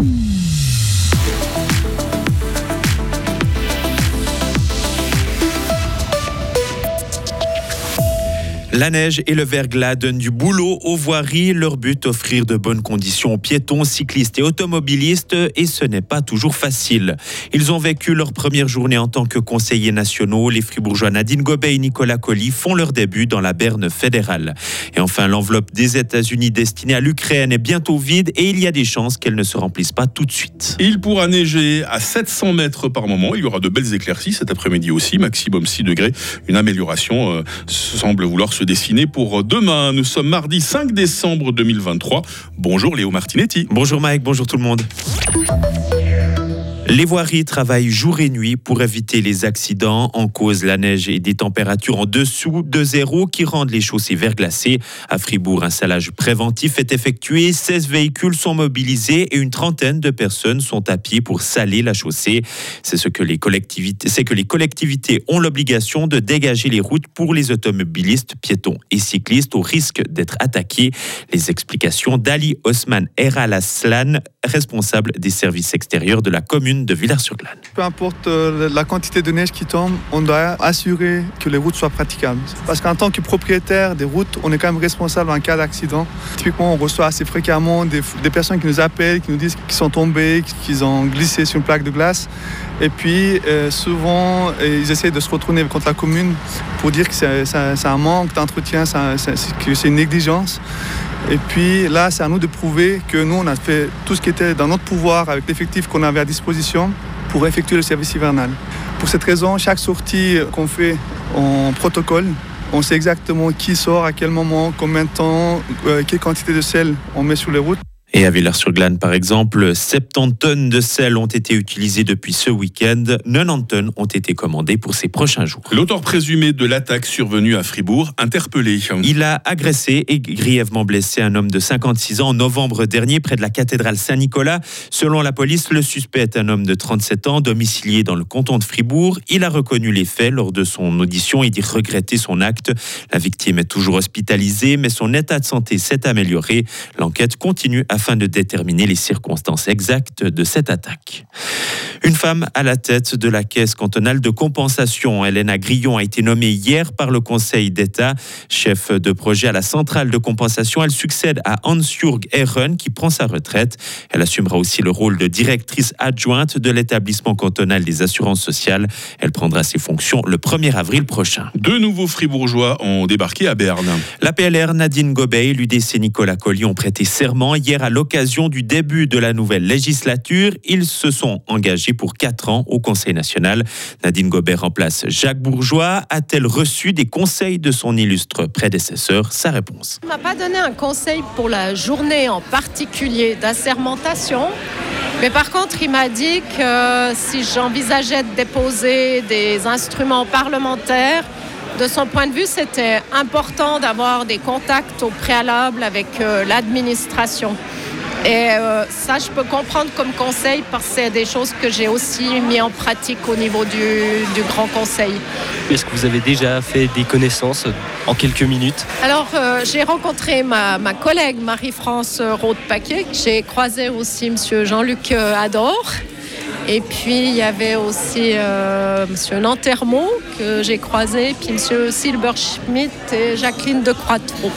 Mm. La neige et le verglas donnent du boulot aux voiries. Leur but, offrir de bonnes conditions aux piétons, cyclistes et automobilistes. Et ce n'est pas toujours facile. Ils ont vécu leur première journée en tant que conseillers nationaux. Les fribourgeois Nadine Gobet et Nicolas Colli font leur début dans la berne fédérale. Et enfin, l'enveloppe des États-Unis destinée à l'Ukraine est bientôt vide et il y a des chances qu'elle ne se remplisse pas tout de suite. Il pourra neiger à 700 mètres par moment. Il y aura de belles éclaircies cet après-midi aussi, maximum 6 degrés. Une amélioration euh, semble vouloir se dessiné pour demain. Nous sommes mardi 5 décembre 2023. Bonjour Léo Martinetti. Bonjour Mike, bonjour tout le monde. Les voiries travaillent jour et nuit pour éviter les accidents. En cause, la neige et des températures en dessous de zéro qui rendent les chaussées verglacées. À Fribourg, un salage préventif est effectué. 16 véhicules sont mobilisés et une trentaine de personnes sont à pied pour saler la chaussée. C'est ce que les collectivités, c'est que les collectivités ont l'obligation de dégager les routes pour les automobilistes, piétons et cyclistes au risque d'être attaqués. Les explications d'Ali Osman Eralaslan, responsable des services extérieurs de la commune de Villars-sur-Glane. Peu importe euh, la quantité de neige qui tombe, on doit assurer que les routes soient praticables. Parce qu'en tant que propriétaire des routes, on est quand même responsable en cas d'accident. Typiquement, on reçoit assez fréquemment des, personnes qui nous appellent, qui nous disent qu'ils sont tombés, qu'ils ont glissé sur une plaque de glace. Et puis, euh, souvent, ils essaient de se retourner contre la commune pour dire que c'est un manque d'entretien, que c'est une négligence. Et puis là, c'est à nous de prouver que nous, on a fait tout ce qui était dans notre pouvoir avec l'effectif qu'on avait à disposition pour effectuer le service hivernal. Pour cette raison, chaque sortie qu'on fait en protocole, on sait exactement qui sort, à quel moment, combien de temps, euh, quelle quantité de sel on met sur les routes. Et à Villars-sur-Glane, par exemple, 70 tonnes de sel ont été utilisées depuis ce week-end. 90 tonnes ont été commandées pour ces prochains jours. L'auteur présumé de l'attaque survenue à Fribourg, interpellé. Il a agressé et grièvement blessé un homme de 56 ans en novembre dernier près de la cathédrale Saint-Nicolas. Selon la police, le suspect est un homme de 37 ans, domicilié dans le canton de Fribourg. Il a reconnu les faits lors de son audition et dit regretter son acte. La victime est toujours hospitalisée, mais son état de santé s'est amélioré. L'enquête continue à afin de déterminer les circonstances exactes de cette attaque. Une femme à la tête de la caisse cantonale de compensation, Elena Grillon, a été nommée hier par le Conseil d'État. Chef de projet à la centrale de compensation, elle succède à Hans-Jürg Ehren qui prend sa retraite. Elle assumera aussi le rôle de directrice adjointe de l'établissement cantonal des assurances sociales. Elle prendra ses fonctions le 1er avril prochain. Deux nouveaux fribourgeois ont débarqué à Berne. La PLR Nadine Gobey et l'UDC Nicolas Colli ont prêté serment hier à à l'occasion du début de la nouvelle législature. Ils se sont engagés pour quatre ans au Conseil national. Nadine Gobert remplace Jacques Bourgeois. A-t-elle reçu des conseils de son illustre prédécesseur? Sa réponse. Ne m'a pas donné un conseil pour la journée en particulier d'assermentation. Mais par contre, il m'a dit que si j'envisageais de déposer des instruments parlementaires, de son point de vue, c'était important d'avoir des contacts au préalable avec euh, l'administration. Et euh, ça, je peux comprendre comme conseil parce que c'est des choses que j'ai aussi mis en pratique au niveau du, Grand Conseil. Est-ce que vous avez déjà fait des connaissances en quelques minutes? Alors, euh, j'ai rencontré ma, collègue Marie-France Rode-Paquet. J'ai croisé aussi M. Jean-Luc Ador. Et puis il y avait aussi euh, M. Nantermo que j'ai croisé, puis M. Silberschmidt et Jacqueline de Croix-Trou.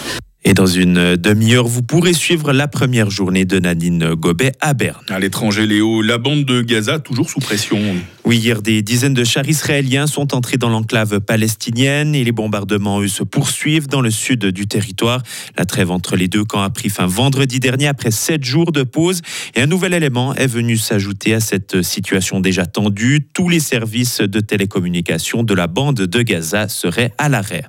Et dans une demi-heure, vous pourrez suivre la première journée de Nadine Gobet à Berne. À l'étranger, Léo, la bande de Gaza toujours sous pression. Oui, hier, des dizaines de chars israéliens sont entrés dans l'enclave palestinienne et les bombardements, eux, se poursuivent dans le sud du territoire. La trêve entre les deux camps a pris fin vendredi dernier après sept jours de pause et un nouvel élément est venu s'ajouter à cette situation déjà tendue. Tous les services de télécommunication de la bande de Gaza seraient à l'arrêt.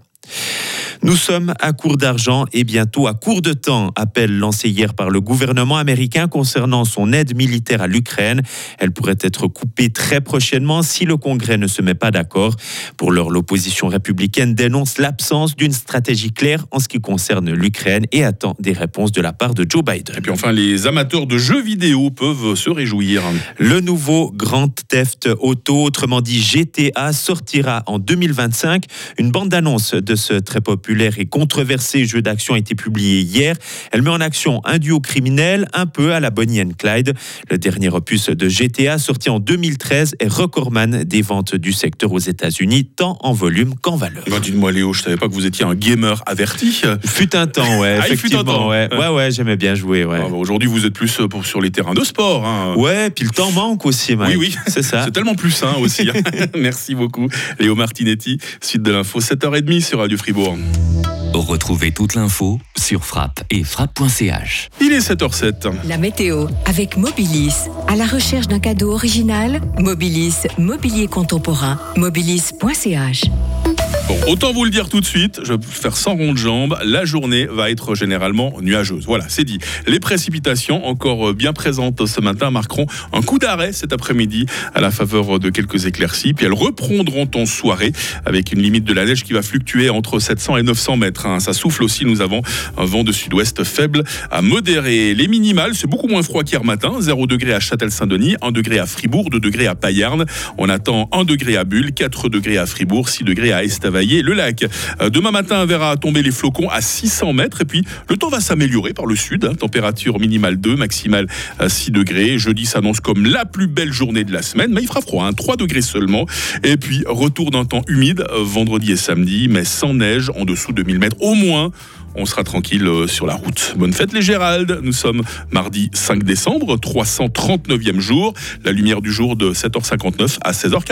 Nous sommes à court d'argent et bientôt à court de temps, appel lancé hier par le gouvernement américain concernant son aide militaire à l'Ukraine. Elle pourrait être coupée très prochainement si le Congrès ne se met pas d'accord. Pour l'heure, l'opposition républicaine dénonce l'absence d'une stratégie claire en ce qui concerne l'Ukraine et attend des réponses de la part de Joe Biden. Et puis enfin, les amateurs de jeux vidéo peuvent se réjouir. Le nouveau Grand Theft Auto, autrement dit GTA, sortira en 2025. Une bande d'annonce de ce très populaire populaire et controversé Jeu d'action a été publié hier. Elle met en action un duo criminel un peu à la Bonnie and Clyde. Le dernier opus de GTA sorti en 2013 est recordman des ventes du secteur aux États-Unis, tant en volume qu'en valeur. Bah, Dites-moi Léo, je savais pas que vous étiez un gamer averti. Fut un temps, ouais, Ah, il fut un effectivement, temps. ouais, ouais, ouais, j'aimais bien jouer, ouais. Ah, bah, Aujourd'hui, vous êtes plus euh, pour- sur les terrains de sport. hein. Ouais, puis le temps manque aussi, Mike. Oui, oui. C'est ça. C'est tellement plus sain aussi. hein. Merci beaucoup. Léo Martinetti, suite de l'info, 7h30 sur Radio Fribourg. Retrouvez toute l'info sur frappe et frappe.ch. Il est 7h07. La météo avec Mobilis. À la recherche d'un cadeau original, Mobilis, mobilier contemporain, mobilis.ch. Autant vous le dire tout de suite, je vais faire sans rond de jambe, la journée va être généralement nuageuse. Voilà, c'est dit. Les précipitations, encore euh, bien présentes ce matin, marqueront un coup d'arrêt cet après-midi à la faveur de quelques éclaircies, puis elles reprendront en soirée avec une limite de la neige qui va fluctuer entre 700 et 900 mètres. hein. Ça souffle aussi, nous avons un vent de sud-ouest faible à modéré. Les minimales, c'est beaucoup moins froid qu'hier matin, 0 degré à Châtel-Saint-Denis, 1 degré à Fribourg, 2 degrés à Payarn. On attend 1 degré à Bulle, 4 degrés à Fribourg, 6 degrés à Estavayer, le lac. Euh, Demain matin, on verra tomber les flocons à 600 mètres et puis le temps va s'améliorer par le sud. hein. Température minimale 2, maximale à 6 degrés. Jeudi s'annonce comme la plus belle journée de la semaine, mais il fera froid, hein, 3 degrés seulement. Et puis retour d'un temps humide euh, vendredi et samedi, mais sans neige en dessous de 1000 mètres au moins. On sera tranquille euh, sur la route. Bonne fête les Gérald. Nous sommes mardi 5 décembre, 339e jour. La lumière du jour de 7h59 à 16h40.